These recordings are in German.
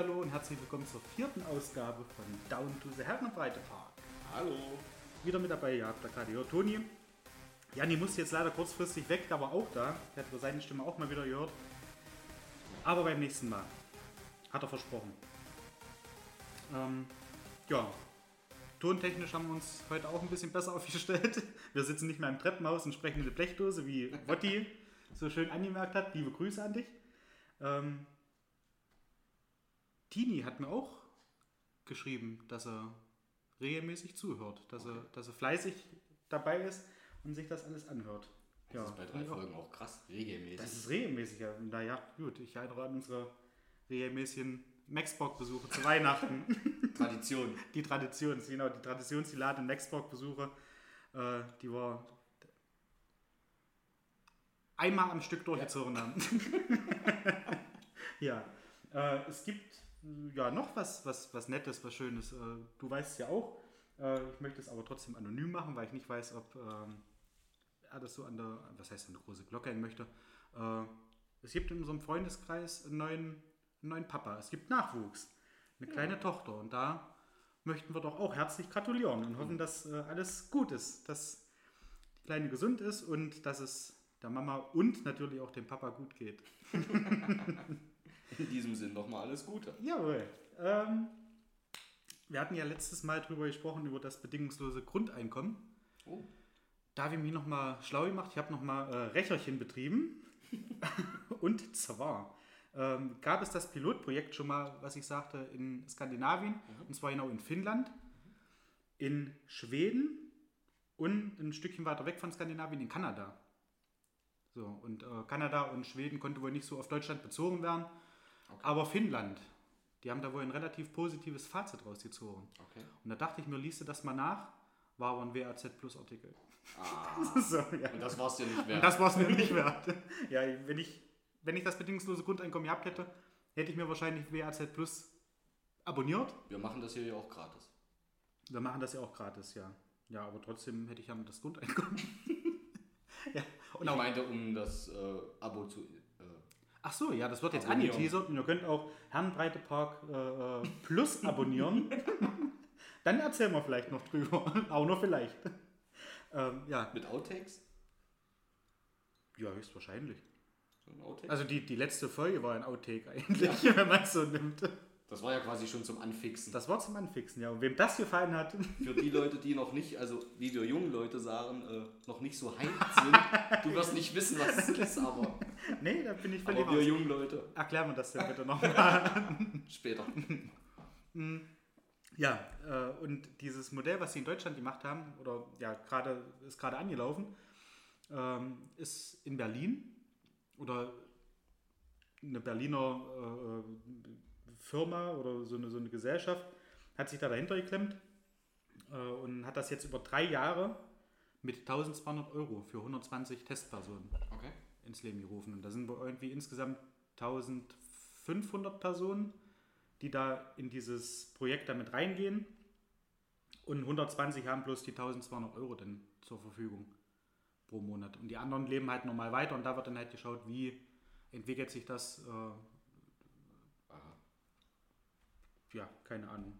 Hallihallo und herzlich willkommen zur vierten Ausgabe von Down to the Herrenbreite Park. Hallo. Wieder mit dabei, ihr habt da gerade gehört, Toni. Janni musste jetzt leider kurzfristig weg, da war auch da. Der hat seine Stimme auch mal wieder gehört. Aber beim nächsten Mal. Hat er versprochen. Ähm, ja, tontechnisch haben wir uns heute auch ein bisschen besser aufgestellt. Wir sitzen nicht mehr im Treppenhaus und sprechen in eine Blechdose, wie Wotti so schön angemerkt hat. Liebe Grüße an dich. Ähm, Tini hat mir auch geschrieben, dass er regelmäßig zuhört, dass, er, dass er fleißig dabei ist und sich das alles anhört. Das ist bei drei auch- Folgen auch krass, regelmäßig. Das ist regelmäßig. Ja. Naja, gut, ich erinnere an unsere regelmäßigen Maxbox-Besuche zu Weihnachten. Tradition. die Tradition, genau, die traditionsgeladenen Maxbox-Besuche, äh, die wir einmal am Stück durchgezogen haben. ja, äh, es gibt ja noch was, was, was Nettes, was Schönes. Äh, du weißt es ja auch. Äh, ich möchte es aber trotzdem anonym machen, weil ich nicht weiß, ob ähm, er das so an der, was heißt an der große Glocke hängen möchte. Äh, es gibt in unserem Freundeskreis einen neuen, einen neuen Papa. Es gibt Nachwuchs. Eine kleine Tochter. Und da möchten wir doch auch herzlich gratulieren und hoffen, dass äh, alles gut ist, dass die Kleine gesund ist und dass es der Mama und natürlich auch dem Papa gut geht. In diesem Sinn nochmal alles Gute. Jawohl. Ähm, wir hatten ja letztes Mal drüber gesprochen, über das bedingungslose Grundeinkommen. Oh. Da habe ich mich nochmal schlau gemacht. Ich habe nochmal äh, Recherchen betrieben. und zwar ähm, gab es das Pilotprojekt schon mal, was ich sagte, in Skandinavien. Und zwar genau in Finnland, in Schweden und ein Stückchen weiter weg von Skandinavien in Kanada. So, und äh, Kanada und Schweden konnte wohl nicht so auf Deutschland bezogen werden. Aber Finnland, die haben da wohl ein relativ positives Fazit rausgezogen. Okay. Und da dachte ich mir, liest du das mal nach, war aber ein WAZ Plus Artikel. Ah. so, ja. Und das war's dir nicht Und wert. das war es mir nicht wert. Ja, wenn ich, wenn ich das bedingungslose Grundeinkommen gehabt hätte, hätte ich mir wahrscheinlich WAZ Plus abonniert. Wir machen das hier ja auch gratis. Wir machen das ja auch gratis, ja. Ja, aber trotzdem hätte ich ja das Grundeinkommen. ja, und Ich auch, meinte, um das äh, Abo zu. Ach so, ja, das wird jetzt Abonnieren. angeteasert und ihr könnt auch Herrenbreite Park äh, äh, Plus abonnieren. Dann erzählen wir vielleicht noch drüber. auch nur vielleicht. Ähm, ja. mit Outtakes? ja, höchstwahrscheinlich. So ein Outtake? Also die, die letzte Folge war ein Outtake eigentlich, wenn man es so nimmt. Das war ja quasi schon zum Anfixen. Das war zum Anfixen, ja. Und wem das gefallen hat, Für die Leute, die noch nicht, also wie wir jungen Leute sagen, äh, noch nicht so hyped sind. Du wirst nicht wissen, was es ist, aber, nee, da bin ich völlig aber wir jungen Leute Erklär mir das denn bitte nochmal. später. ja, äh, und dieses Modell, was sie in Deutschland gemacht haben, oder ja, gerade ist gerade angelaufen, ähm, ist in Berlin oder eine Berliner äh, Firma oder so eine, so eine Gesellschaft hat sich da dahinter geklemmt äh, und hat das jetzt über drei Jahre mit 1200 Euro für 120 Testpersonen Okay. ins Leben gerufen. Und da sind wohl irgendwie insgesamt 1500 Personen, die da in dieses Projekt damit reingehen. Und 120 haben bloß die 1200 Euro dann zur Verfügung pro Monat. Und die anderen leben halt normal weiter und da wird dann halt geschaut, wie entwickelt sich das. Äh, Aha. Ja, keine Ahnung.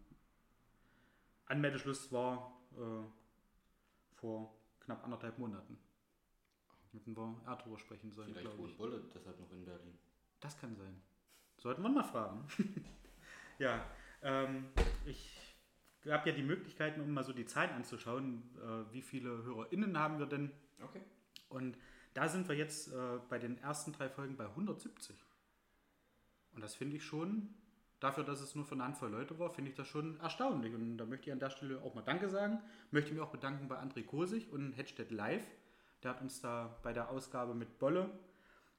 Anmeldeschluss war äh, vor knapp anderthalb Monaten. Hätten wir eher drüber sprechen sollen, Vielleicht wohnt Bolle deshalb noch in Berlin. Das kann sein. Sollten wir mal fragen. ja, ähm, ich habe ja die Möglichkeiten, um mal so die Zahlen anzuschauen, äh, wie viele HörerInnen haben wir denn. Okay. Und da sind wir jetzt äh, bei den ersten drei Folgen bei 170. Und das finde ich schon, dafür, dass es nur für eine Handvoll Leute war, finde ich das schon erstaunlich. Und da möchte ich an der Stelle auch mal Danke sagen. Möchte mich auch bedanken bei André Kosig und Hedstedt Live. Der hat uns da bei der Ausgabe mit Bolle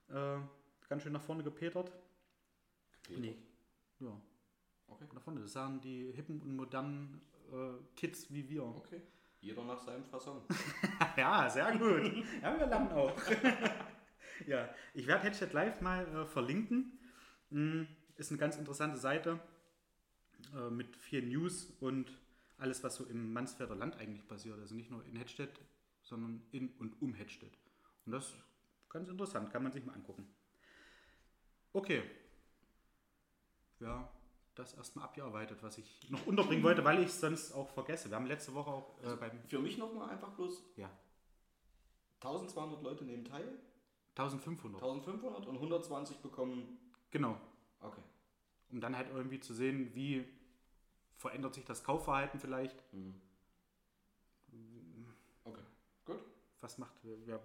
äh, ganz schön nach vorne gepetert. Peter. Nee. Ja, Okay. nach vorne. Das sagen die hippen und modernen äh, Kids wie wir. Okay. Jeder nach seinem Fasson. Ja, sehr gut. Ja, wir lernen auch. ja, ich werde Headset Live mal äh, verlinken. Mm, Ist eine ganz interessante Seite äh, mit viel News und alles, was so im Mansfelder Land eigentlich passiert. Also nicht nur in Hedstedt, sondern in und um Hedstedt. Und das ist ganz interessant, kann man sich mal angucken. Okay. Ja, das erstmal abgearbeitet, was ich noch unterbringen wollte, weil ich es sonst auch vergesse. Wir haben letzte Woche auch äh, beim Für mich nochmal einfach bloß ja, 1200 Leute nehmen teil, 1500. 1500 und 120 bekommen. Genau. Okay. Um dann halt irgendwie zu sehen, wie verändert sich das Kaufverhalten vielleicht. Mhm. Okay. Gut. Was, macht,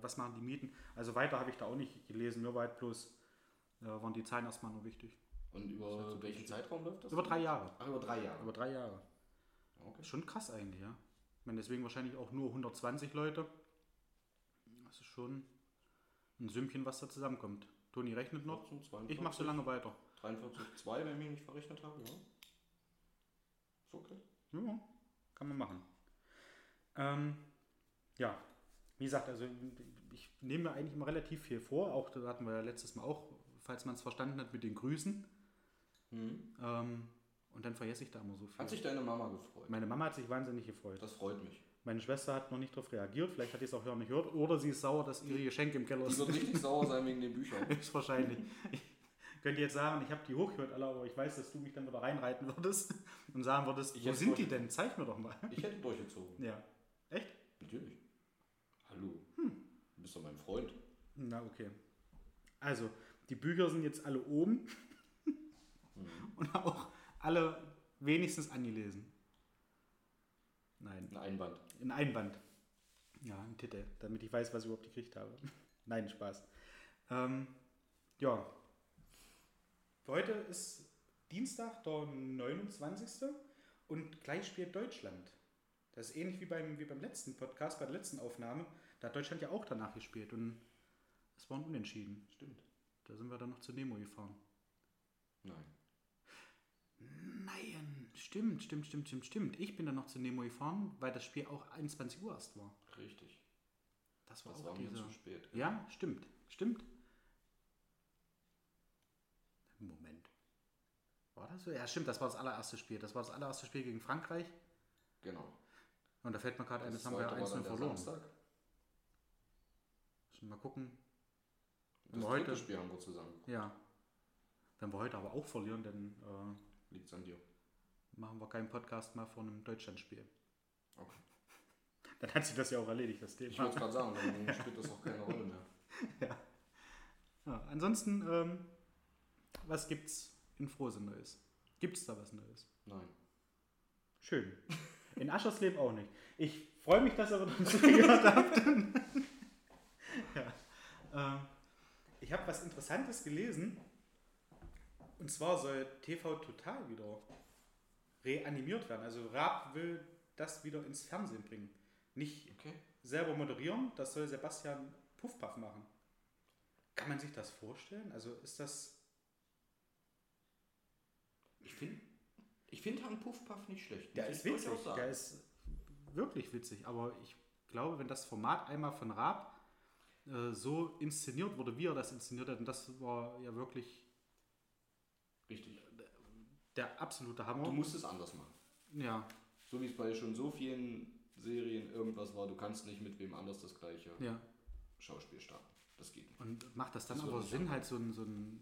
was machen die Mieten? Also weiter habe ich da auch nicht gelesen, nur weit bloß äh, waren die Zahlen erstmal nur wichtig. Und über hat so welchen viel- Zeitraum läuft das? Über drei Jahre. Ach, über drei Jahre. Über drei Jahre. Okay. Schon krass eigentlich, ja. Ich meine, deswegen wahrscheinlich auch nur 120 Leute. Das ist schon ein Sümmchen, was da zusammenkommt. Toni rechnet noch. 14, Ich 42, mache so lange weiter. 43,2, wenn ich mich nicht verrechnet habe, ja. Ist okay. Ja, kann man machen. Ähm, ja, wie gesagt, also ich nehme mir eigentlich immer relativ viel vor. Auch da hatten wir ja letztes Mal auch, falls man es verstanden hat, mit den Grüßen. Mhm. Ähm, und dann vergesse ich da immer so viel. Hat sich deine Mama gefreut? Meine Mama hat sich wahnsinnig gefreut. Das freut mich. Meine Schwester hat noch nicht darauf reagiert. Vielleicht hat die es auch nicht gehört. Oder sie ist sauer, dass ihre Geschenke im Keller Die wird sind. richtig sauer sein wegen den Büchern. Höchstwahrscheinlich. Ich könnte jetzt sagen, ich habe die hochgehört, alle, aber ich weiß, dass du mich dann wieder reinreiten würdest und sagen würdest, Ich wo sind die denn? Zeig mir doch mal. Ich hätte durchgezogen. Ja. Echt? Natürlich. Hallo. Hm. Du bist doch mein Freund. Na, okay. Also, die Bücher sind jetzt alle oben Mhm. und auch alle wenigstens angelesen. Nein, Ein Einband. ein Einband. Ja, ein Titel, damit ich weiß, was ich überhaupt gekriegt habe. Nein, Spaß. Ähm, ja. Heute ist Dienstag, der 29. und gleich spielt Deutschland. Das ist ähnlich wie beim, wie beim letzten Podcast, bei der letzten Aufnahme. Da hat Deutschland ja auch danach gespielt und es war ein Unentschieden. Stimmt. Da sind wir dann noch zu Nemo gefahren. Nein. Nein, stimmt, stimmt, stimmt, stimmt, stimmt. Ich bin dann noch zu Nemo gefahren, weil das Spiel auch 21 Uhr erst war. Richtig. Das war Das auch war mir diese. zu spät. Ja, stimmt, stimmt. Moment. War das so? Ja, stimmt, das war das allererste Spiel. Das war das allererste Spiel gegen Frankreich. Genau. Und da fällt mir gerade ein, Das haben wir ja zweite war 1 dann der verloren. Samstag. Müssen wir Mal gucken. Das heute- dritte Spiel haben wir zusammen. Ja. Wenn wir heute aber auch verlieren, dann äh, Liegt's an dir. machen wir keinen Podcast mehr vor einem Deutschlandspiel. Okay. Dann hat sich das ja auch erledigt, das Thema. Ich wollte gerade sagen, dann spielt das auch keine Rolle mehr. Ja, ansonsten, ähm, was gibt's in Frohsinn Neues? Gibt's da was Neues? Nein. Schön. In Aschersleben auch nicht. Ich freue mich, dass ihr wieder zugehört habt. ja. ähm, ich habe was Interessantes gelesen. Und zwar soll TV Total wieder reanimiert werden. Also Raab will das wieder ins Fernsehen bringen. Nicht Okay. selber moderieren, das soll Sebastian Puffpaff machen. Kann man sich das vorstellen? Also ist das. Ich finde ich find Herrn Puffpaff nicht schlecht. Der ist witzig. Der ist wirklich witzig. Aber ich glaube, wenn das Format einmal von Raab äh, so inszeniert wurde, wie er das inszeniert hat, und das war ja wirklich Richtig. der absolute Du Hammer. musst es anders machen. Ja, So wie es bei schon so vielen Serien irgendwas war, du kannst nicht mit wem anders das gleiche ja. Schauspiel starten. Das geht nicht. Und macht das dann Das aber Sinn, halt so ein, so ein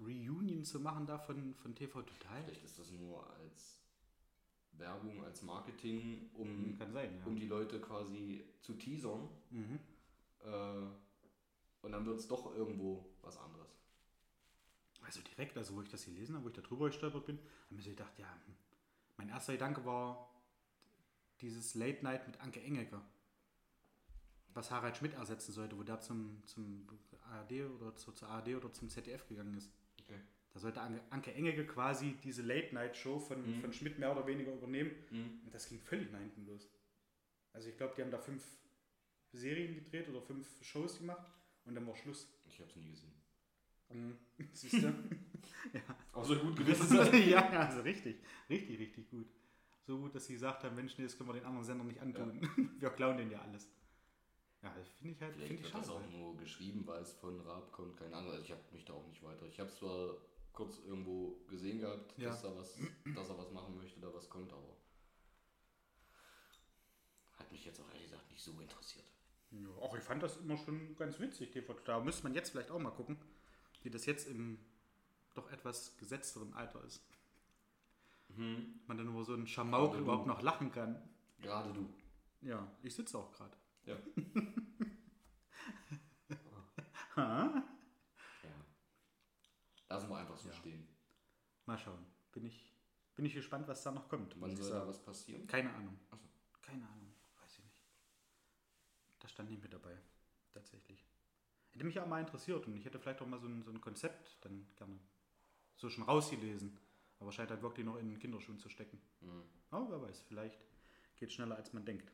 Reunion zu machen da von, von TV Total? Vielleicht ist das nur als Werbung, als Marketing, um, sein, ja. um die Leute quasi zu teasern. Mhm. Äh, und dann wird es doch irgendwo was anderes. Also direkt, also wo ich das gelesen habe, wo ich da drüber gestolpert bin, habe ich mir so gedacht, ja, hm. mein erster Gedanke war dieses Late Night mit Anke Engelke, was Harald Schmidt ersetzen sollte, wo der zum, zum ARD oder zu, zur ARD oder zum ZDF gegangen ist. Okay. Da sollte Anke, Anke Engelke quasi diese Late Night Show von, Mhm. von Schmidt mehr oder weniger übernehmen Mhm. und das ging völlig nach hinten los. Also ich glaube, die haben da fünf Serien gedreht oder fünf Shows gemacht und dann war Schluss. Ich habe es nie gesehen. Mhm. Siehst du? Auch so gut gewesen sein. ja, also richtig, richtig, richtig gut. So gut, dass sie gesagt haben, Mensch, nee, das können wir den anderen Sendern nicht antun. Wir klauen denen ja alles. Ja, das finde ich halt, Vielleicht finde ich wird das auch nur geschrieben, weil es von Raab kommt, keine Ahnung. Also ich habe mich da auch nicht weiter. Ich habe zwar kurz irgendwo gesehen gehabt, Ja. dass, er was, dass er was machen möchte, da was kommt, aber hat mich jetzt auch ehrlich gesagt nicht so interessiert. Ja, auch ich fand das immer schon ganz witzig, TV. Da müsste man jetzt vielleicht auch mal gucken, wie das jetzt im doch etwas gesetzteren Alter ist. Mhm. Man dann über so einen Schamauk überhaupt noch lachen kann. Gerade du. Ja, ich sitze auch gerade. Ja. Ha? ja. Lassen wir einfach so Ja. stehen. Mal schauen. Bin ich, bin ich gespannt, was da noch kommt. Wann soll da was passieren? Keine Ahnung. Ach so. Keine Ahnung. Weiß ich nicht. Da stand nicht mit dabei. Tatsächlich. Hätte mich auch mal interessiert und ich hätte vielleicht auch mal so ein, so ein Konzept dann gerne so schon rausgelesen. Aber scheint halt wirklich noch in den Kinderschuhen zu stecken. Mhm. Aber wer weiß, vielleicht geht es schneller als man denkt.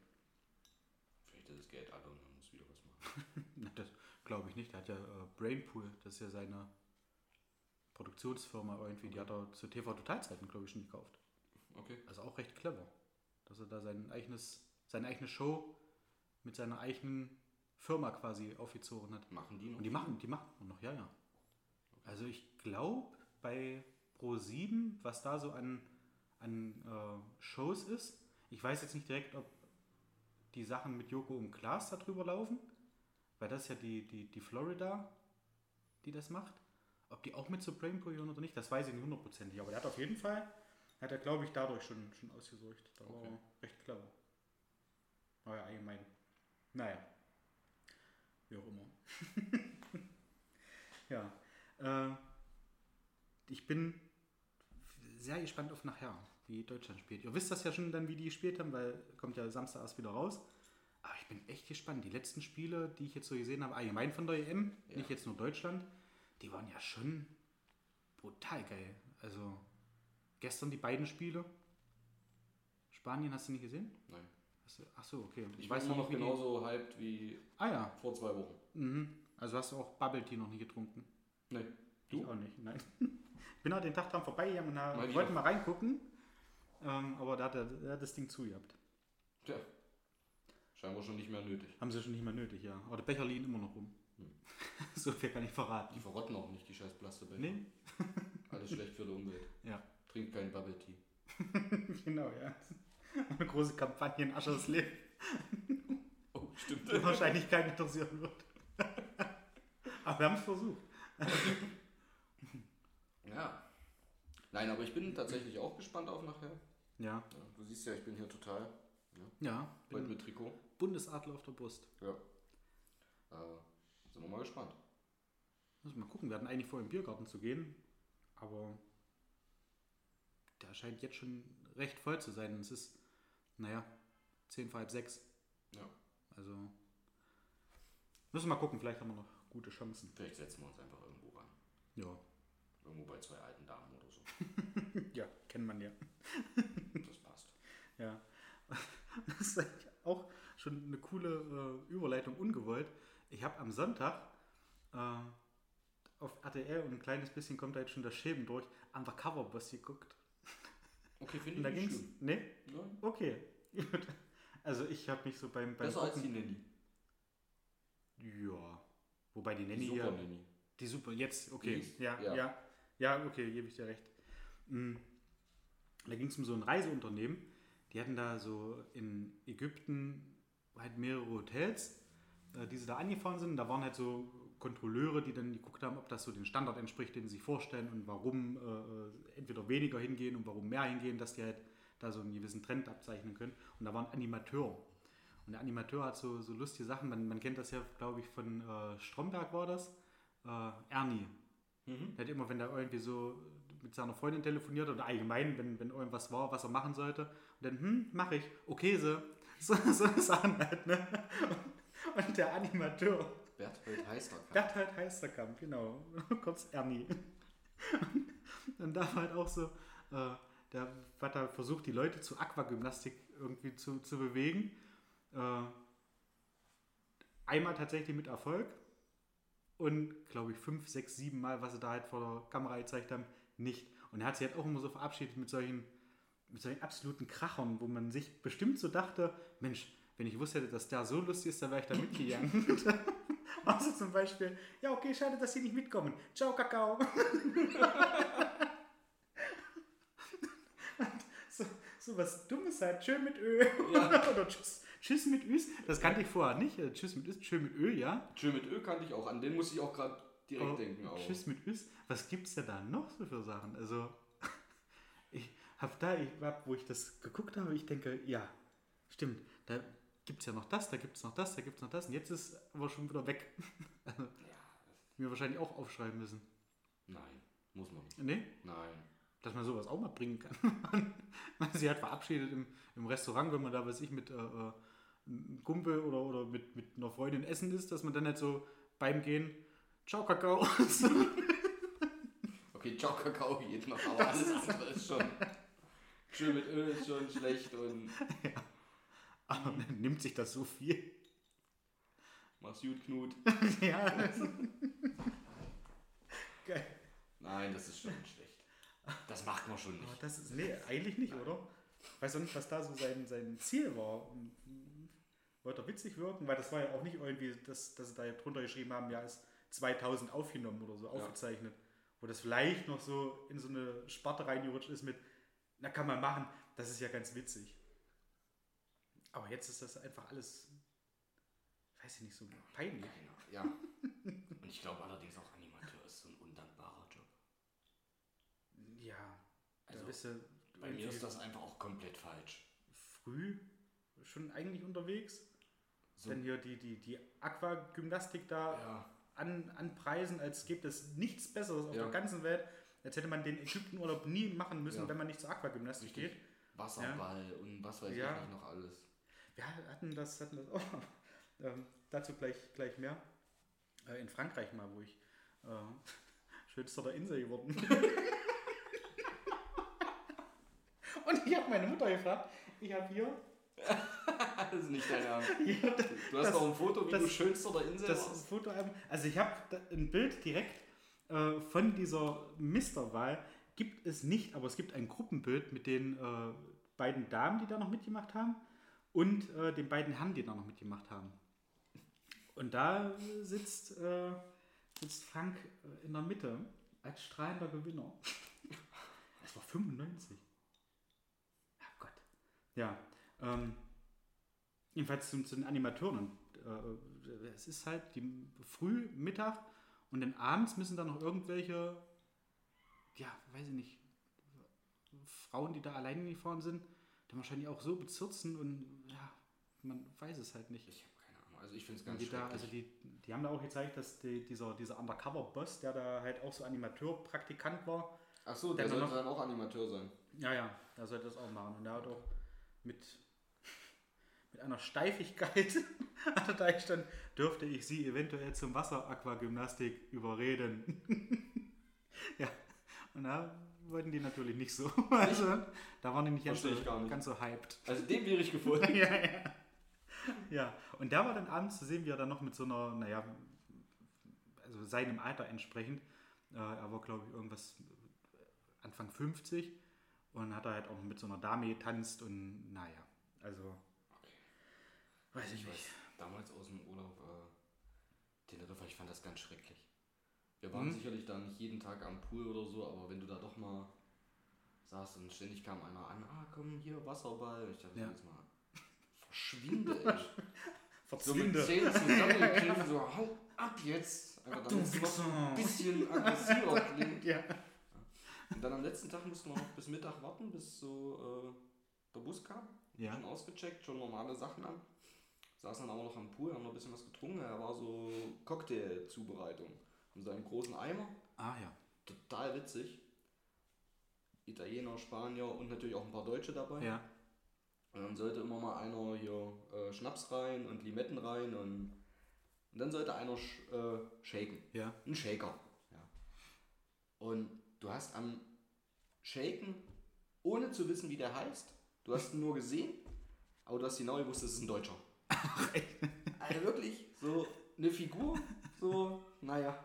Das Geld alle und man muss wieder was machen. Das glaube ich nicht. Der hat ja äh, Brainpool, das ist ja seine Produktionsfirma irgendwie. Die hat er zu TV Totalzeiten, glaube ich, schon gekauft. Okay. Also auch recht clever, dass er da sein eigenes, seine eigene Show mit seiner eigenen Firma quasi aufgezogen hat. Machen die noch? Und die machen, die machen noch, ja, ja. Also ich glaube bei Pro7, was da so an, an äh, Shows ist, ich weiß jetzt nicht direkt, ob die Sachen mit Joko und Klaas darüber laufen, weil das ja die, die, die Florida, die das macht. Ob die auch mit Brainpool gehören oder nicht, das weiß ich nicht hundertprozentig. Aber der hat auf jeden Fall, hat er glaube ich dadurch schon, schon ausgesucht. Da war Okay. er recht clever. Aber ja, allgemein. Naja. Wie auch immer. ja. Äh, ich bin sehr gespannt auf nachher, wie Deutschland spielt. Ihr wisst das ja schon dann, wie die gespielt haben, weil kommt ja Samstag erst wieder raus. Aber ich bin echt gespannt. Die letzten Spiele, die ich jetzt so gesehen habe, allgemein von der EM, Ja. nicht jetzt nur Deutschland, die waren ja schon brutal geil. Also gestern die beiden Spiele. Spanien hast du nicht gesehen? Nein. Du, ach so, okay. Ich weiß immer noch die- genauso hyped wie Ah ja. vor zwei Wochen. Mhm. Also hast du auch Bubble Tea noch nie getrunken? Nee. Ich auch nicht, nein. Ich bin auch den Tag dran vorbeigegangen und wollte mal reingucken. Ähm, aber da hat, er, da hat das Ding zu gehabt. Tja. Scheinbar schon nicht mehr nötig. Haben sie schon nicht mehr nötig, ja. Aber der Becher liegen immer noch rum. Hm. so viel kann ich Die verraten. verrotten auch nicht, die scheiß Plastikbecher. Nee? Alles schlecht für die Umwelt. Ja. Trinkt kein Bubble Tea. genau, ja. Eine große Kampagne in Aschersleben, Oh, stimmt. die wahrscheinlich keinen interessieren wird. aber wir haben es versucht. Ja. Nein, aber ich bin tatsächlich auch gespannt auf nachher. Ja. Ja, du siehst ja, ich bin hier total Ja. heute Bin mit Trikot. Bundesadler auf der Brust. Ja. Äh, sind wir mal gespannt. Müssen wir mal gucken. Wir hatten eigentlich vor, im Biergarten zu gehen. Aber der scheint jetzt schon recht voll zu sein. Es ist, naja, 10 vor halb 6. Ja. Also müssen wir mal gucken. Vielleicht haben wir noch gute Chancen. Vielleicht setzen wir uns einfach irgendwo ran. Ja. Irgendwo bei zwei alten Damen oder so. Ja, kennt man ja. Ja. Das ist eigentlich auch schon eine coole äh, Überleitung ungewollt. Ich habe am Sonntag äh, auf RTL und ein kleines bisschen kommt da jetzt schon das Schäben durch, Undercover Boss geguckt. Okay, finde da ich nicht ging's. schlimm. Nee? Nein. Okay. Also ich habe mich so beim, beim Besser als die Nanny. Ja. Wobei die Die Nanny Super ja. Nanny. Die super, jetzt, okay. Die- Ja, ja. ja. Ja, okay, gebe ich dir recht. Mm. Da ging es um so ein Reiseunternehmen. Die hatten da so in Ägypten halt mehrere Hotels, äh, die sie da angefahren sind. Da waren halt so Kontrolleure, die dann geguckt haben, ob das so den Standard entspricht, den sie sich vorstellen und warum äh, äh, entweder weniger hingehen und warum mehr hingehen, dass die halt da so einen gewissen Trend abzeichnen können. Und da war ein Animateur. Und der Animateur hat so, so lustige Sachen. Man, man kennt das ja, glaube ich, von äh, Stromberg war das. Äh, Ernie. Mhm. Der hat immer, wenn er irgendwie so mit seiner Freundin telefoniert oder allgemein, wenn, wenn irgendwas war, was er machen sollte, und dann, hm, mach ich, okay, so. So, so Sachen halt, ne? Und der Animateur, Berthold Heisterkamp. Berthold Heisterkamp, genau, kurz Ernie. Und da war halt auch so, äh, der hat da versucht, die Leute zu Aquagymnastik irgendwie zu, zu bewegen. Äh, einmal tatsächlich mit Erfolg und glaube ich fünf, sechs, sieben Mal, was sie da halt vor der Kamera gezeigt haben, nicht. Und er hat sich halt auch immer so verabschiedet mit solchen, mit solchen absoluten Krachern, wo man sich bestimmt so dachte, Mensch, wenn ich wusste, dass der so lustig ist, dann wäre ich da mitgegangen. also zum Beispiel, ja okay, schade, dass Sie nicht mitkommen. Ciao, Kakao. so, so was Dummes halt, tschö mit Ö. Oder tschüss, tschüss mit Üs. Das kannte ich vorher nicht. Äh, Tschüss mit Üs, tschö mit Ö, ja. Schön mit Ö kannte ich auch. An den muss ich auch gerade direkt Oh, denken. Auch. Tschüss mit Üs. Was gibt's denn da noch so für Sachen? Also, ich, hab da, ich, hab, wo ich das geguckt habe, ich denke, ja, stimmt, da gibt es ja noch das, da gibt es noch das, da gibt es noch das. Und jetzt ist aber schon wieder weg. Also, mir wahrscheinlich auch aufschreiben müssen. Nein, muss man nicht. Nee? Nein. Dass man sowas auch mal bringen kann. man sie hat verabschiedet im, im Restaurant, wenn man da, weiß ich, mit äh, äh, einem Kumpel oder, oder mit, mit einer Freundin essen ist, dass man dann nicht so beim Gehen, ciao Kakao. Okay, ciao Kakao geht noch, aber alles andere ist schon. Schön mit Öl ist schon schlecht und aber dann nimmt sich das so viel. mach's gut, Knut. ja. Geil. Nein, das ist schon schlecht. Das macht man schon Aber nicht. das ist, nee, eigentlich nicht, oder? Weiß auch nicht, was da so sein, sein Ziel war. Und, mm, Wollte er witzig wirken? Weil das war ja auch nicht irgendwie, dass, dass sie da drunter geschrieben haben, ja, ist 2000 aufgenommen oder so, aufgezeichnet. Wo das vielleicht noch so in so eine Sparte reingerutscht ist mit, na kann man machen, das ist ja ganz witzig. Aber jetzt ist das einfach alles, weiß ich nicht, so peinlich. Keine- Ja. Und ich glaube allerdings auch Animateur ist so ein undankbarer Job. Ja, Also, du Bei mir ist das einfach auch komplett falsch. früh schon eigentlich unterwegs. So, Dann hier die, die, die Aquagymnastik da ja, an, anpreisen, als gibt es nichts Besseres auf Ja. der ganzen Welt. Als hätte man den Ägyptenurlaub nie machen müssen, Ja. wenn man nicht zur Aquagymnastik geht. Wasserball und was weiß Ja. ich nicht noch alles. Wir hatten das, hatten das auch. ähm, dazu gleich, gleich mehr. Äh, in Frankreich mal, wo ich äh, schönster der Insel geworden bin. Und ich habe meine Mutter gefragt, ich habe hier, Das ist nicht dein Ernst. hier Du hast Das- noch ein Foto, wie das- du schönster der Insel das warst. Fotoalbum. Also ich habe ein Bild direkt äh, von dieser Misterwahl. Gibt es nicht, aber es gibt ein Gruppenbild mit den äh, beiden Damen, die da noch mitgemacht haben und äh, den beiden Herren, die da noch mitgemacht haben. Und da sitzt, äh, sitzt Frank äh, in der Mitte als strahlender Gewinner. Das war 95. Ach Gott. Ja. Ähm, jedenfalls zu, zu den Animateuren. Und, äh, es ist halt die früh, Mittag und dann abends müssen dann noch irgendwelche, ja, weiß ich nicht, Frauen, die da alleine gefahren sind, dann wahrscheinlich auch so bezirzen und ja, man weiß es halt nicht. Ich habe keine Ahnung. Also ich finde es ganz die, da, also die, die haben da auch gezeigt, dass die, dieser, dieser Undercover-Boss, der da halt auch so Animateur-Praktikant war, Ach so, der der sollte dann auch Animateur sein. ja, ja, der sollte das auch machen. Und der hat auch mit, mit einer Steifigkeit, hat er da gestanden, dürfte ich sie eventuell zum Wasseraquagymnastik überreden. ja, und da wollten die natürlich nicht so. Also, da waren die nicht ganz so, nicht. ganz so hyped. Also dem wäre ich gefolgt. ja, ja. ja, und da war dann abends zu sehen, wie er dann noch mit so einer, naja, also seinem Alter entsprechend, äh, er war glaube ich irgendwas Anfang 50 und hat er halt auch mit so einer Dame getanzt und naja, also weiß ich Ich weiß, nicht. damals aus dem Urlaub äh, Teneriffa, ich fand das ganz schrecklich. Wir waren Mhm. sicherlich da nicht jeden Tag am Pool oder so, aber wenn du da doch mal saßt und ständig kam einer an, ah komm hier Wasserball, ich dachte Ja. jetzt mal, verschwinde ey. so mit Verzwinde. Zähnen zusammengekniffen, so hau ab jetzt. Einfach du damit es noch ein bisschen aggressiver klingt. Ja. Und dann am letzten Tag mussten wir noch bis Mittag warten, bis so äh, der Bus kam. Ja. Schon ausgecheckt, schon normale Sachen an. Saßen dann aber noch am Pool, haben noch ein bisschen was getrunken. Er war so Cocktail-Zubereitung. Haben so einen großen Eimer. Ah ja. Total witzig. Italiener, Spanier und natürlich auch ein paar Deutsche dabei. Ja. Und dann sollte immer mal einer hier äh, Schnaps rein und Limetten rein und, und dann sollte einer sch, äh, shaken. Ja. Ein Shaker. Ja. Und du hast am Shaken, ohne zu wissen, wie der heißt, du hast ihn nur gesehen, aber du hast genau gewusst, das ist ein Deutscher. Also wirklich, so eine Figur, so, naja,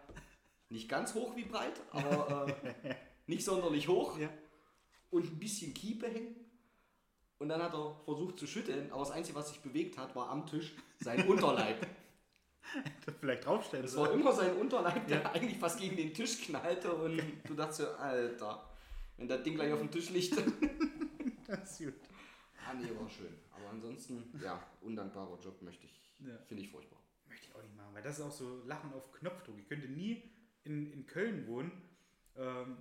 nicht ganz hoch wie breit, aber äh, nicht sonderlich hoch Ja. und ein bisschen Kiepe hängen. Und dann hat er versucht zu schütteln, aber das Einzige, was sich bewegt hat, war am Tisch sein Unterleib. Vielleicht draufstellen. Es war immer sein Unterleib, der Ja. eigentlich fast gegen den Tisch knallte und du dachtest so, Alter, wenn das Ding gleich auf dem Tisch liegt. Das ist gut. Ah, nee, war schön. Aber ansonsten, ja, undankbarer Job möchte ich, Ja. finde ich furchtbar. Möchte ich auch nicht machen, weil das ist auch so Lachen auf Knopfdruck. Ich könnte nie in, in Köln wohnen, ähm,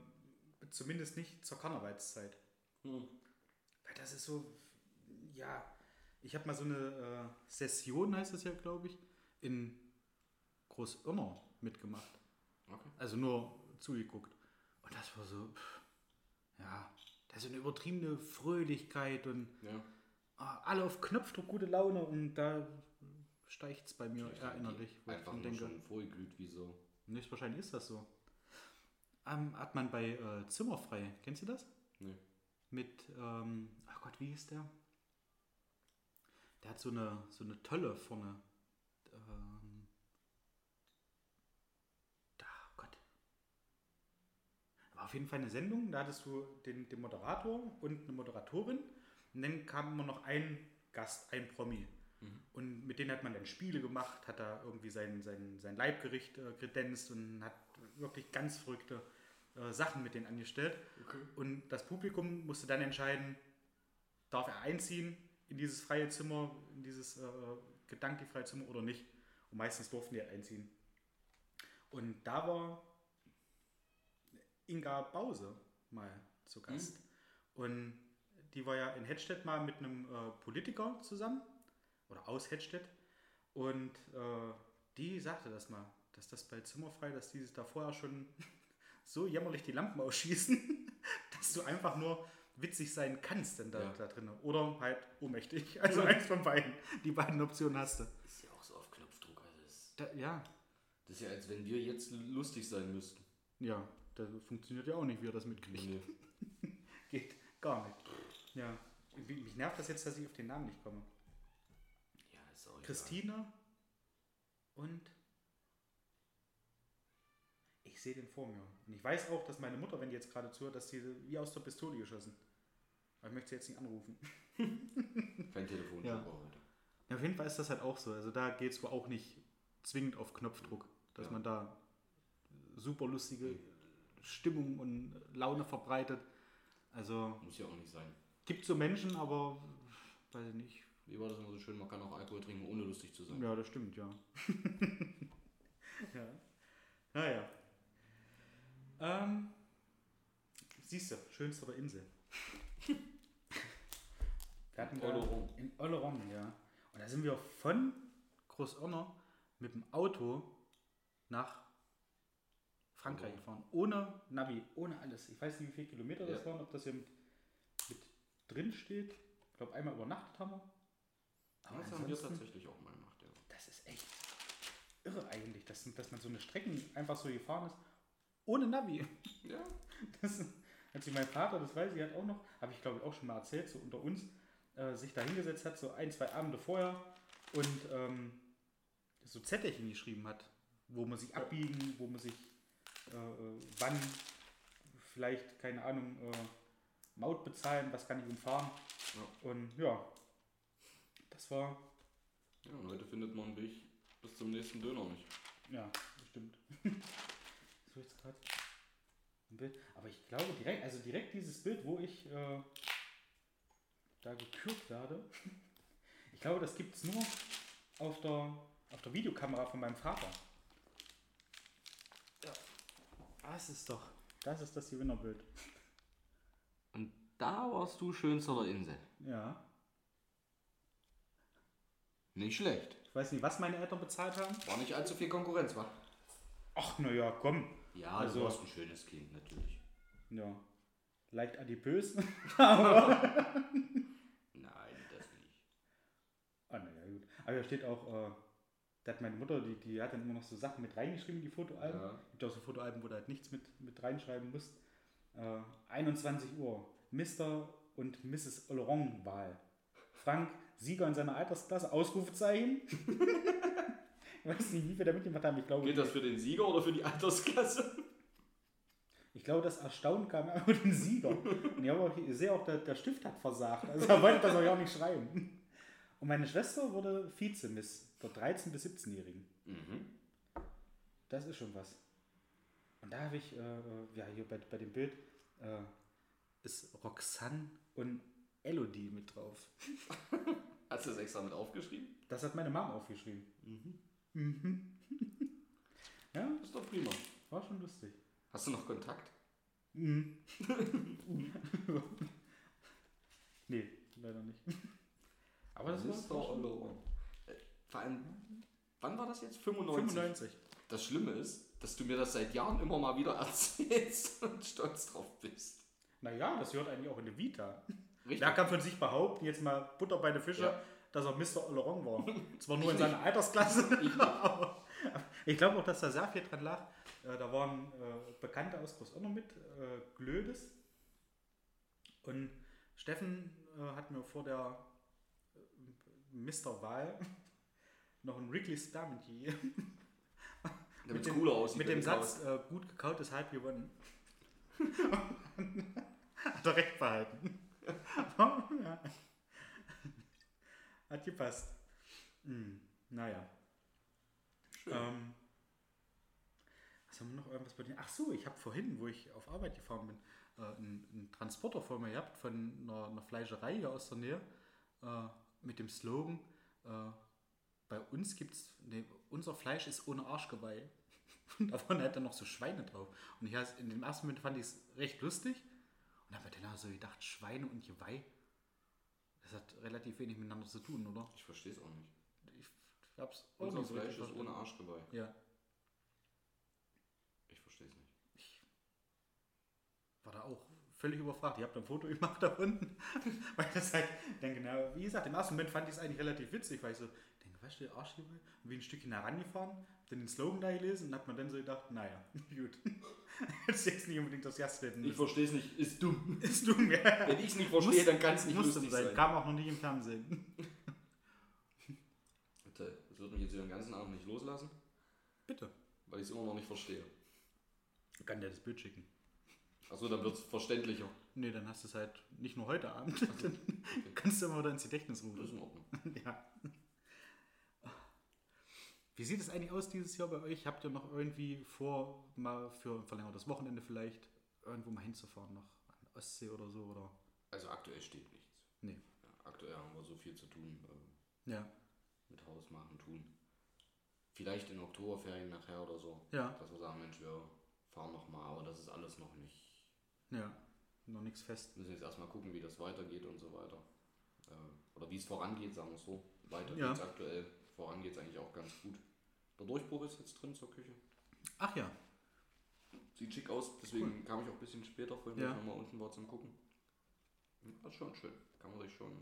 zumindest nicht zur Karnevalszeit. Hm. Weil das ist so, ja, ich habe mal so eine äh, Session, heißt das ja, glaube ich, in Großirner mitgemacht. Okay. Also nur zugeguckt. Und das war so, pff, ja, das ist eine übertriebene Fröhlichkeit und ja. Ah, alle auf Knopfdruck gute Laune und da steigt es bei mir eher innerlich. Einfach nur denke, schon vorgeglüht, wieso? Nicht, wahrscheinlich ist das so. Ähm, hat man bei äh, Zimmerfrei, kennst du das? Nee. Mit, ähm, ach Gott, wie hieß der? Der hat so eine, so eine Tolle vorne. Ähm, da, oh Gott. War auf jeden Fall eine Sendung, da hattest du den, den Moderator und eine Moderatorin. Und dann kam immer noch ein Gast, ein Promi. Mhm. Und mit denen hat man dann Spiele gemacht, hat da irgendwie sein, sein, sein Leibgericht äh, kredenzt und hat wirklich ganz verrückte äh, Sachen mit denen angestellt. Okay. Und das Publikum musste dann entscheiden, darf er einziehen in dieses freie Zimmer, in dieses äh, gedanklich freie Zimmer oder nicht. Und meistens durften die einziehen. Und da war Inga Bause mal zu Gast. Mhm. Und die war ja in Hedstedt mal mit einem äh, Politiker zusammen oder aus Hedstedt. Und äh, die sagte das mal, dass das bei Zimmerfrei, dass die sich da vorher schon so jämmerlich die Lampen ausschießen, dass du einfach nur witzig sein kannst denn da, ja. da drin. Oder halt ohnmächtig. Also eins von beiden. Die beiden Optionen hast du. Ist ja auch so auf Knopfdruck alles. Da, ja. Das ist ja, als wenn wir jetzt lustig sein müssten. Ja, das funktioniert ja auch nicht, wie er das mitkriegt. Nee. Geht gar nicht. Ja. Mich nervt das jetzt, dass ich auf den Namen nicht komme. Ja, ist auch Christina und ich sehe den vor mir. Und ich weiß auch, dass meine Mutter, wenn die jetzt gerade zuhört, dass sie wie aus der Pistole geschossen. Aber ich möchte sie jetzt nicht anrufen. Kein Telefon. Ja. ja. Auf jeden Fall ist das halt auch so. Also da geht es wohl auch nicht zwingend auf Knopfdruck, dass ja. man da super lustige Stimmung und Laune verbreitet. Also muss ja auch nicht sein. Gibt so Menschen, aber weiß ich nicht. Wie war das immer so schön? Man kann auch Alkohol trinken, ohne lustig zu sein. Ja, das stimmt, ja. ja. Naja. Ähm, siehst du, schönste der Insel. Wir hatten Oleron. In Oleron, ja. Und da sind wir von Großonner mit dem Auto nach Frankreich gefahren. Ohne Navi, ohne alles. Ich weiß nicht, wie viele Kilometer das waren, ob das hier mit, mit drin steht. Ich glaube, einmal übernachtet haben wir. Aber das haben wir tatsächlich auch mal gemacht, ja. Das ist echt irre eigentlich, dass, dass man so eine Strecken einfach so gefahren ist ohne Navi. Ja. Das, als ich mein Vater, das weiß ich, hat auch noch, habe ich glaube ich auch schon mal erzählt, so unter uns, äh, sich da hingesetzt hat, so ein, zwei Abende vorher und ähm, so Zettelchen geschrieben hat, wo man sich abbiegen, wo man sich wann vielleicht, keine Ahnung, äh, Maut bezahlen, was kann ich umfahren. Ja. Und ja, das war. Ja, und heute findet man Weg bis zum nächsten Döner nicht. Ja, stimmt. so jetzt gerade ein Bild. Aber ich glaube direkt, also direkt dieses Bild, wo ich äh, da gekürt werde, ich glaube, das gibt es nur auf der, auf der Videokamera von meinem Vater. Ja. Das ist doch, das ist das Gewinnerbild. Und da warst du schönster der Insel. Ja. Nicht schlecht. Ich weiß nicht, was meine Eltern bezahlt haben. War nicht allzu viel Konkurrenz, wa? Ach, naja, komm. Ja, also, du warst ein schönes Kind, natürlich. Ja. Leicht adipös, aber. Nein, das nicht. Ah, naja, gut. Aber da steht auch, äh, da hat meine Mutter, die, die hat dann immer noch so Sachen mit reingeschrieben, die Fotoalben. Ja. Gibt auch so Fotoalben, wo du halt nichts mit, mit reinschreiben musst. Äh, 21 Uhr. Mr. und Mrs. Oleron-Wahl. Frank, Sieger in seiner Altersklasse, Ausrufezeichen. Ich weiß nicht, wie wir da mitgemacht haben. Ich glaube, Geht das für den Sieger oder für die Altersklasse? Ich glaube, das Erstaunen kam einfach den Sieger. Und ich, sehe auch, der, der Stift hat versagt. Also er wollte das auch nicht schreiben. Und meine Schwester wurde Vize-Miss der 13- bis 17-Jährigen. Mhm. Das ist schon was. Und da habe ich, äh, ja, hier bei, bei dem Bild äh, ist Roxanne und Elodie mit drauf. Hast du das extra mit aufgeschrieben? Das hat meine Mom aufgeschrieben. Mhm. Mhm. ja? Das ist doch prima. War schon lustig. Hast du noch Kontakt? Mhm. Nee, leider nicht. Aber das Mr. war Olleron. Äh, Vor allem, wann war das jetzt? 95. 95. Das Schlimme ist, dass du mir das seit Jahren immer mal wieder erzählst und stolz drauf bist. Naja, das gehört eigentlich auch in die Vita. Richtig? Wer kann von sich behaupten, jetzt mal Butter bei den Fische, Ja. dass er Mr. Oleron war? Zwar nur in seiner Altersklasse, aber ich glaube auch, dass da sehr viel dran lag. Äh, Da waren äh, Bekannte aus Großonner mit, Glödes. Und Steffen hat mir vor der Mr. Wahl noch ein Wrigley gegeben. Damit es cooler aussieht. Mit dem Satz, äh, gut gekautes halb gewonnen. Hat er recht behalten. ja. Hat gepasst. Hm, naja. Schön. Ähm, was haben wir noch irgendwas bei dir? Ach so, ich habe vorhin, wo ich auf Arbeit gefahren bin, äh, einen, einen Transporter vor mir gehabt von einer, einer Fleischerei hier aus der Nähe äh, mit dem Slogan, äh, bei uns gibt's, nee, unser Fleisch ist ohne Arschgeweih. Und da waren halt dann noch so Schweine drauf. Und ich in dem ersten Moment fand ich es recht lustig. Und habe mir dann so gedacht, Schweine und Geweih, das hat relativ wenig miteinander zu tun, oder? Ich verstehe es auch nicht. Ich hab's auch Unser so Fleisch ist ohne. Arschgeweih. Ja, Ich verstehe es nicht. war da auch völlig überfragt. Ich habe da ein Foto gemacht davon, weil das halt, denke, na, wie gesagt, im ersten Moment fand ich es eigentlich relativ witzig, weil ich so, denke, weißt du, Arschgeweih? Und bin ein Stückchen herangefahren, dann den Slogan da gelesen und hat man dann so gedacht, naja, gut. Das ist jetzt nicht unbedingt das Jazzreden. Ich verstehe es nicht. Ist dumm. Ist dumm, ja. Wenn ich es nicht verstehe, dann kann es nicht Muss lustig sein. sein. Kam auch noch nicht im Fernsehen. Bitte, Das wird mich jetzt den ganzen Abend nicht loslassen, Bitte. weil ich es immer noch nicht verstehe. Ich kann dir das Bild schicken. Achso, dann wird es verständlicher. Nee, dann hast du es halt nicht nur heute Abend. Dann kannst du immer wieder ins Gedächtnis Das ist rufen. in Ordnung. Ja. Wie sieht es eigentlich aus dieses Jahr bei euch? Habt ihr noch irgendwie vor, mal für ein verlängertes Wochenende vielleicht irgendwo mal hinzufahren, nach an die Ostsee oder so? Oder? Also aktuell steht nichts. Nee. Ja, aktuell haben wir so viel zu tun. Äh, Ja. mit Haus machen, tun. Vielleicht in Oktoberferien nachher oder so. Ja. Dass wir sagen, Mensch, wir fahren noch mal, aber das ist alles noch nicht. Ja. Noch nichts fest. Wir müssen jetzt erstmal gucken, wie das weitergeht und so weiter. Äh, oder wie es vorangeht, sagen wir es so. Weiter Ja. geht's aktuell. Voran geht es eigentlich auch ganz gut. Der Durchbruch ist jetzt drin zur Küche. Ach ja. Sieht schick aus, deswegen kam ich auch ein bisschen später vorhin, Ja. nochmal unten war zum Gucken. Das ist schon schön. Kann man sich schon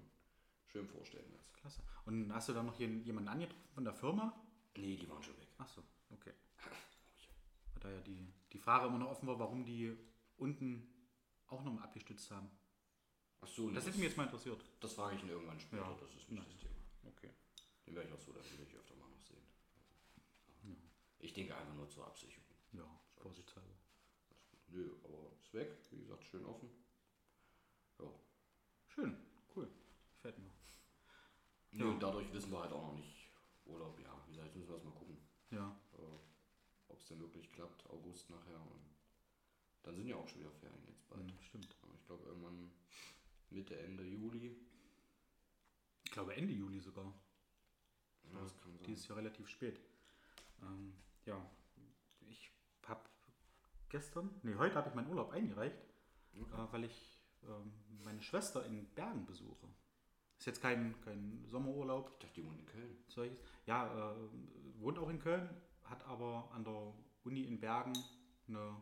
schön vorstellen jetzt. Klasse. Und hast du da noch jemanden angetroffen von der Firma? Nee, die waren schon weg. Ach so, okay. Da ja die, die Frage immer noch offen war, warum die unten auch nochmal abgestützt haben. Ach so, nee, Das hätte mich jetzt mal interessiert. das frage ich ihn irgendwann später. Ja. Das ist nicht Ja. das Thema. Okay. Den werde ich auch so, dann will ich öfter mal noch sehen. Ja. Ich denke einfach nur zur Absicherung. Ja, vorsichtshalber. Nö, aber ist weg. Wie gesagt, schön offen. Ja. Schön, cool. Gefällt mir. Nö, Ja. und dadurch wissen wir halt auch noch nicht. Oder ja, wie gesagt, jetzt müssen wir erstmal gucken, Ja, äh, ob es denn wirklich klappt. August nachher. Und dann sind ja auch schon wieder Ferien jetzt bald. mhm, stimmt. Aber ich glaube irgendwann Mitte, Ende Juli. Ich glaube Ende Juli sogar. Ja, das kann sein. Dieses Jahr relativ spät. Ähm, ja, ich habe gestern, nee, heute habe ich meinen Urlaub eingereicht, Okay. äh, weil ich ähm, meine Schwester in Bergen besuche. Ist jetzt kein, kein Sommerurlaub, Ich dachte, die wohnt in Köln. solches. Ja, äh, wohnt auch in Köln, hat aber an der Uni in Bergen eine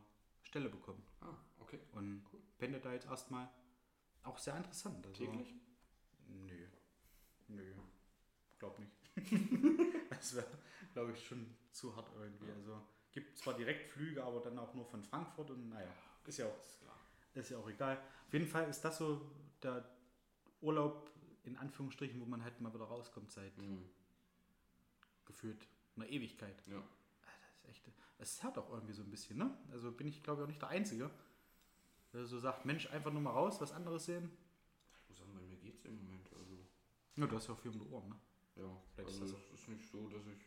Stelle bekommen Ah, okay. und pendelt da jetzt erstmal. Auch sehr interessant. Also, Täglich? Nö. Nö. Glaub nicht. das wäre, glaube ich, schon zu hart irgendwie. Also gibt zwar Direktflüge, aber dann auch nur von Frankfurt und naja, ist ja auch, Ist klar. ist ja auch egal. Auf jeden Fall ist das so der Urlaub in Anführungsstrichen, wo man halt mal wieder rauskommt seit Mhm. gefühlt einer Ewigkeit. Ja. Echt, es hat auch irgendwie so ein bisschen, ne? Also bin ich glaube ich auch nicht der Einzige, der so sagt, Mensch, einfach nur mal raus, was anderes sehen. Ich muss sagen, bei mir geht's im Moment. Also, Ja, du hast ja auch viel um die Ohren, ne? ja. Vielleicht Also, das es ist nicht so, dass ich.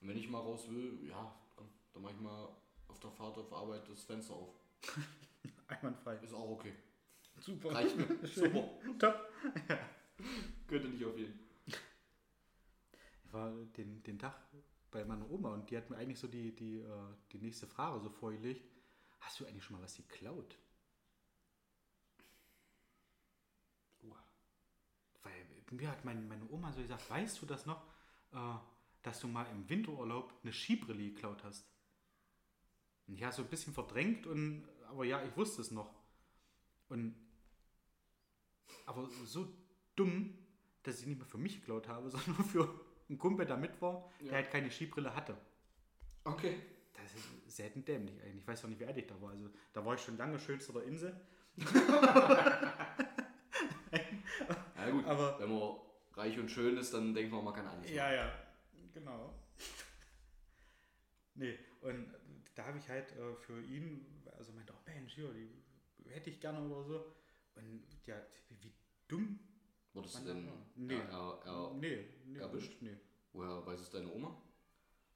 Wenn ich mal raus will, ja, komm, dann mach ich mal auf der Fahrt auf Arbeit das Fenster auf. Einwandfrei. Ist auch okay. Super. Reicht mir. Super. Top. Könnte nicht auf jeden. Ich war den, den Tag bei meiner Oma und die hat mir eigentlich so die, die, äh, die nächste Frage so vorgelegt. Hast du eigentlich schon mal was geklaut? Uah. mir hat mein, meine Oma so gesagt, weißt du das noch, äh, dass du mal im Winterurlaub eine Skibrille geklaut hast? Und ja, so ein bisschen verdrängt und, aber ja, ich wusste es noch. Und, aber so dumm, dass ich nicht mehr für mich geklaut habe, sondern für einen Kumpel, der mit war, Ja. der halt keine Skibrille hatte. Okay. Das ist selten dämlich eigentlich. Ich weiß auch nicht, wie alt ich da war. Also, da war ich schon lange schönster der Insel. Ja gut, Aber- wenn man reich und schön ist, dann denkt man, man kann alles Ja, ja, genau. nee, und da habe ich halt äh, für ihn, also meinte, oh Mensch, hier, die hätte ich gerne oder so. Und ja, wie dumm. Wurdest du denn. Nee. er, er, er, nee, nee, erwischt? Nee. woher weiß es deine Oma?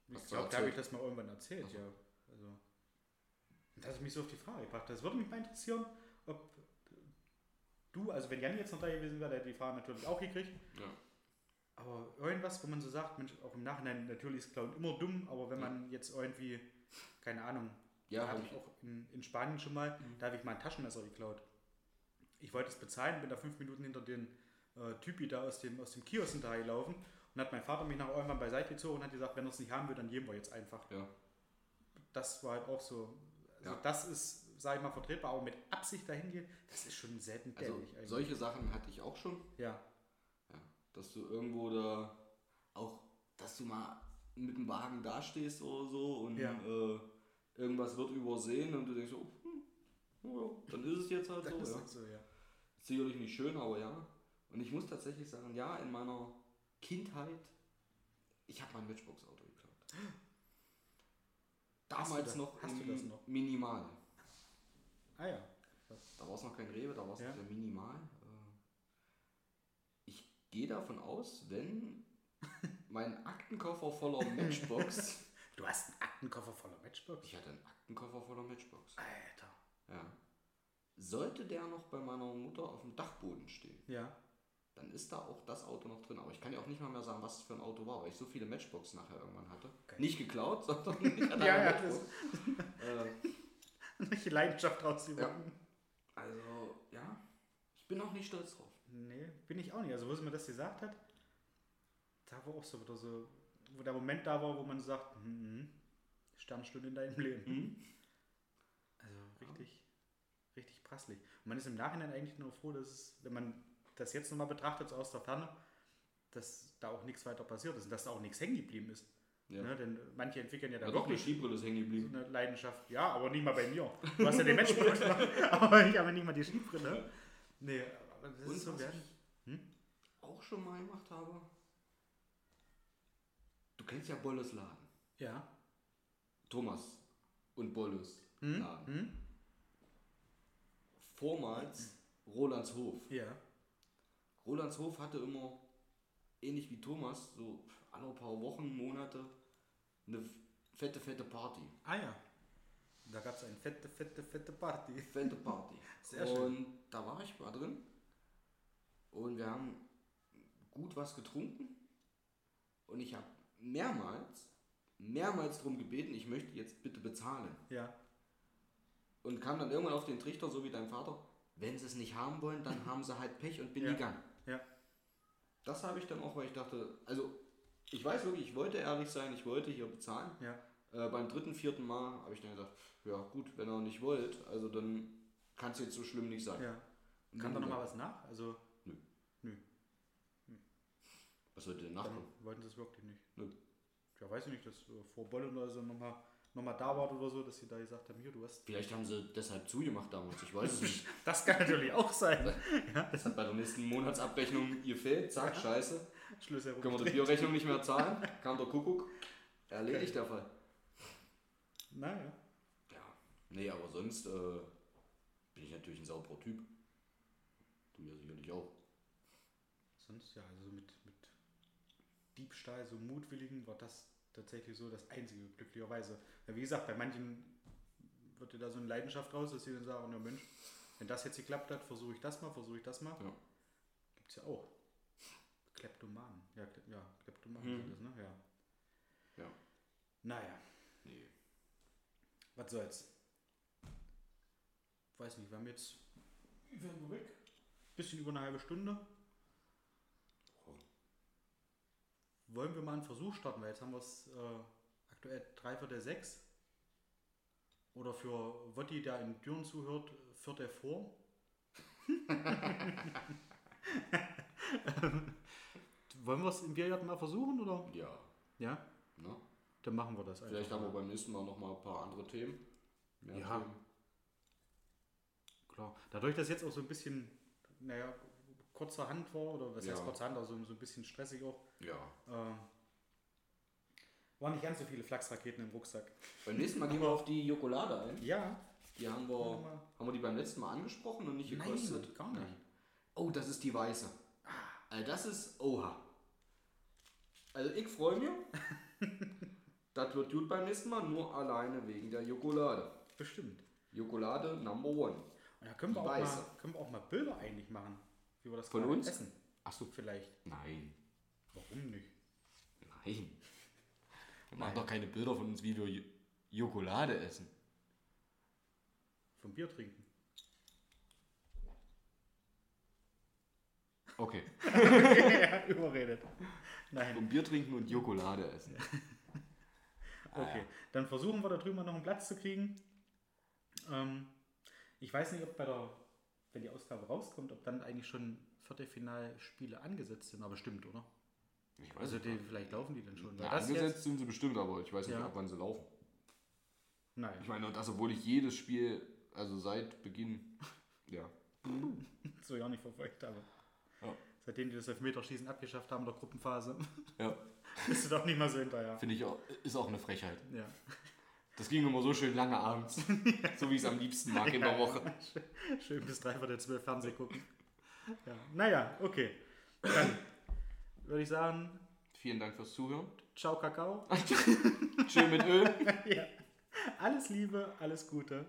Ich Hast du glaube, da habe ich das mal irgendwann erzählt, Ach so. ja. Also, das hat mich so auf die Frage gebracht. Das würde mich mal interessieren, ob du, also wenn Jan jetzt noch da gewesen wäre, der hätte die Frage natürlich auch gekriegt. Ja. Aber irgendwas, wo man so sagt, Mensch, auch im Nachhinein, natürlich ist Clown immer dumm, aber wenn Ja. man jetzt irgendwie, keine Ahnung, Ja, hatte hab ich auch in, in Spanien schon mal, Mhm. da habe ich mal ein Taschenmesser geklaut. Ich wollte es bezahlen, bin da fünf Minuten hinter den äh, Typi da aus dem, aus dem Kiosk hinterhergelaufen und hat mein Vater mich nach irgendwann beiseite gezogen und hat gesagt, wenn er es nicht haben will, dann geben wir jetzt einfach. Ja. Das war halt auch so, also Ja. das ist, sage ich mal, vertretbar, aber mit Absicht dahin gehen, das ist schon selten Also dämlich eigentlich. solche Sachen hatte ich auch schon. ja, Ja, dass du irgendwo da auch, dass du mal mit dem Wagen dastehst oder so und Ja. äh, irgendwas wird übersehen und du denkst so, hm, ja, dann ist es jetzt halt das so. ist Ja. halt so, ja. Sicherlich nicht schön, aber ja. Und ich muss tatsächlich sagen, ja, in meiner Kindheit, ich habe mein Matchbox-Auto geklaut. Damals noch hast du das noch? Minimal. Ah ja. Da war es noch kein Rewe, da war es Ja. Minimal. Äh, Ich gehe davon aus, wenn mein Aktenkoffer voller Matchbox. Du hast einen Aktenkoffer voller Matchbox? Ich hatte einen Aktenkoffer voller Matchbox. Alter. Ja. Sollte der noch bei meiner Mutter auf dem Dachboden stehen, Ja. Dann ist da auch das Auto noch drin. Aber ich kann ja auch nicht mal mehr sagen, was es für ein Auto war, weil ich so viele Matchboxen nachher irgendwann hatte. Geil. Nicht geklaut, sondern ich hatte Ja, ja, Matchbox. äh, Welche Leidenschaft rauszuholen. also, ja, ich bin auch nicht stolz drauf. Nee, bin ich auch nicht. Also, wo sie mir das gesagt hat, da war auch so wieder so, wo der Moment da war, wo man sagt, hm, hm, Sternstunde in deinem Leben. Mhm. Also richtig, richtig prasslich. Und man ist im Nachhinein eigentlich nur froh, dass es, wenn man das jetzt nochmal betrachtet, so aus der Ferne, dass da auch nichts weiter passiert ist und dass da auch nichts hängen geblieben ist. Ja. Ne? Denn manche entwickeln ja Ja, dann doch, eine wirklich Skibrille ist hängen geblieben. eine Leidenschaft. Ja, aber nicht mal bei mir. Du hast ja den noch, aber ich habe nicht mal die Skibrille. Nee, aber das Und ist so werden. ich auch schon mal gemacht habe, du kennst ja Bolles Laden. Ja. Thomas und Bolles Hm? Laden. Hm? Vormals Rolandshof. Ja. Rolandshof hatte immer, ähnlich wie Thomas, so alle paar Wochen, Monate, eine fette, fette Party. Ah ja. Da gab es eine fette, fette, fette Party. Fette Party. Sehr schön. und da war ich mal drin. Und wir haben gut was getrunken. Und ich habe mehrmals, mehrmals darum gebeten, ich möchte jetzt bitte bezahlen. Ja. Und kam dann irgendwann auf den Trichter, so wie dein Vater, wenn sie es nicht haben wollen, dann haben sie halt Pech und bin Ja. gegangen. Ja. Das habe ich dann auch, weil ich dachte, also ich weiß wirklich, ich wollte ehrlich sein, ich wollte hier bezahlen. Ja. Äh, beim dritten, vierten Mal habe ich dann gesagt, ja gut, wenn ihr nicht wollt, also dann kann es jetzt so schlimm nicht sein. Ja. Und Kam da nochmal was nach? Also, Was sollte denn dann nachkommen? wollten sie es wirklich nicht. Nö. Ja, weiß ich nicht, dass äh, vor Bollen oder so nochmal noch mal da war oder so, dass sie da gesagt haben, hier, du hast. Vielleicht haben sie deshalb zugemacht damals, ich weiß es nicht. Das kann natürlich auch sein. Das hat bei der nächsten Monatsabrechnung gefehlt, zack, scheiße. Schlüssel Können wir die Bierrechnung nicht mehr zahlen? Kam der Kuckuck. Erledigt der Fall. Naja. Ja, nee, aber sonst äh, bin ich natürlich ein sauberer Typ. Du ja sicherlich auch. Sonst ja, also mit, mit Diebstahl, so mutwilligen, war das tatsächlich so das Einzige, glücklicherweise. Ja, wie gesagt, bei manchen wird dir da so eine Leidenschaft raus, dass sie dann sagen, na Mensch, wenn das jetzt geklappt hat, versuche ich das mal, versuche ich das mal. Ja. Gibt's ja auch. Kleptomanen. Ja, Kle ja Kleptomanen Mhm. sind das, ne? Ja. Ja. Naja, Nee. was soll's. Weiß nicht, wir haben jetzt. Wir weg? Bisschen über eine halbe Stunde. Wollen wir mal einen Versuch starten, weil jetzt haben wir es äh, aktuell drei Viertel sechs. Oder für Wotti, der in Düren zuhört, Viertel vor. wollen wir es im Biergarten mal versuchen, oder? Ja. Ja? Ne? Dann machen wir das einfach. Vielleicht haben wir beim nächsten Mal noch mal ein paar andere Themen. Mehr Ja. Themen. Klar. Dadurch, dass jetzt auch so ein bisschen, naja, kurzer Hand war, oder was heißt Ja. kurzer Hand, also so ein bisschen stressig auch, Ja. äh, waren nicht ganz so viele Flachsraketen im Rucksack. Beim nächsten Mal gehen wir auf die Jokolade ein. Ja, Die haben wir, haben wir die beim letzten Mal angesprochen und nicht Nein, gekostet? gar nicht. Oh, das ist die weiße. Also das ist Oha. Also ich freue mich. das wird gut beim nächsten Mal, nur alleine wegen der Jokolade. bestimmt. Jokolade Number One. Und da können wir, auch weiße. mal, können wir auch mal Bilder eigentlich machen, wie wir das Von uns? essen. Achso. Vielleicht. Nein. Warum nicht? Nein. Wir machen doch keine Bilder von uns, wie wir Jo- Jokolade essen. Vom Bier trinken. Okay. ja, überredet. Nein. Vom Bier trinken und Jokolade essen. Okay, dann versuchen wir da drüben noch einen Platz zu kriegen. Ähm, ich weiß nicht, ob bei der, wenn die Ausgabe rauskommt, ob dann eigentlich schon Viertelfinalspiele angesetzt sind, aber stimmt, oder? Ich weiß Also nicht. die, vielleicht laufen die dann schon. Das angesetzt jetzt, sind sie bestimmt, aber ich weiß nicht, Ja. ab wann sie laufen. nein, Ich meine, das, obwohl ich jedes Spiel, also seit Beginn, ja. so ja nicht verfolgt habe. Ja. Seitdem die das Elfmeterschießen abgeschafft haben in der Gruppenphase, ja. bist du doch nicht mal so hinterher. Finde ich auch, ist auch eine Frechheit. Ja. Das ging immer so schön lange abends. so wie ich es am liebsten mag in der Woche. Schön bis drei Viertel zwölf Fernseh gucken. Ja. Naja, okay. Dann würde ich sagen, Vielen Dank fürs Zuhören. ciao Kakao. Schön mit Öl. ja. Alles Liebe, alles Gute.